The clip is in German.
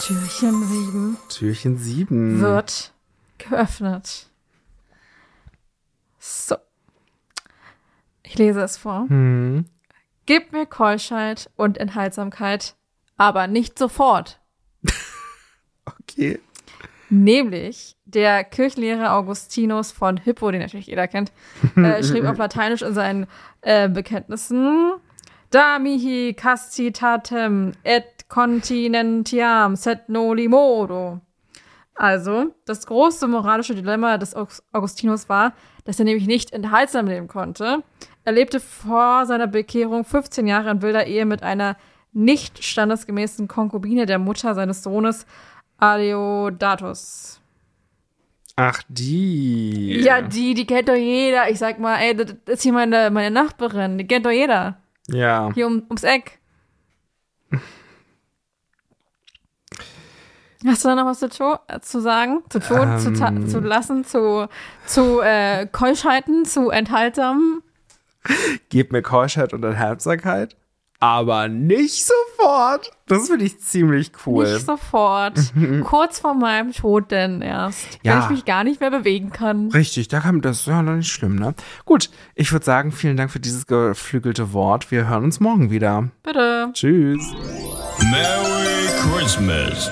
Türchen 7 Türchen 7. wird geöffnet. So. Ich lese es vor. Hm. Gib mir Keuschheit und Enthaltsamkeit, aber nicht sofort. Okay. Nämlich der Kirchenlehrer Augustinus von Hippo, den natürlich jeder kennt, äh, schrieb auf Lateinisch in seinen äh, Bekenntnissen Da mihi castitatem et continentiam set noli modo. Also, das große moralische Dilemma des August- Augustinus war, dass er nämlich nicht enthaltsam leben konnte. Er lebte vor seiner Bekehrung 15 Jahre in wilder Ehe mit einer nicht standesgemäßen Konkubine der Mutter seines Sohnes Adeodatus. Ach, die. Ja, die, die kennt doch jeder. Ich sag mal, ey, das ist hier meine, meine Nachbarin. Die kennt doch jeder. Ja. Hier um, ums Eck. Hast du da noch was zu, zu sagen? Zu tun, zu, Ähm. zu lassen, zu, zu äh, Keuschheiten, zu enthaltsam? Gib mir Keuschheit und Enthaltsamkeit. Aber nicht sofort. Das finde ich ziemlich cool. Nicht sofort. Kurz vor meinem Tod denn erst. Ja. Wenn ich mich gar nicht mehr bewegen kann. Richtig, da kam das ja noch nicht schlimm, ne? Gut, ich würde sagen, vielen Dank für dieses geflügelte Wort. Wir hören uns morgen wieder. Bitte. Tschüss. Merry Christmas.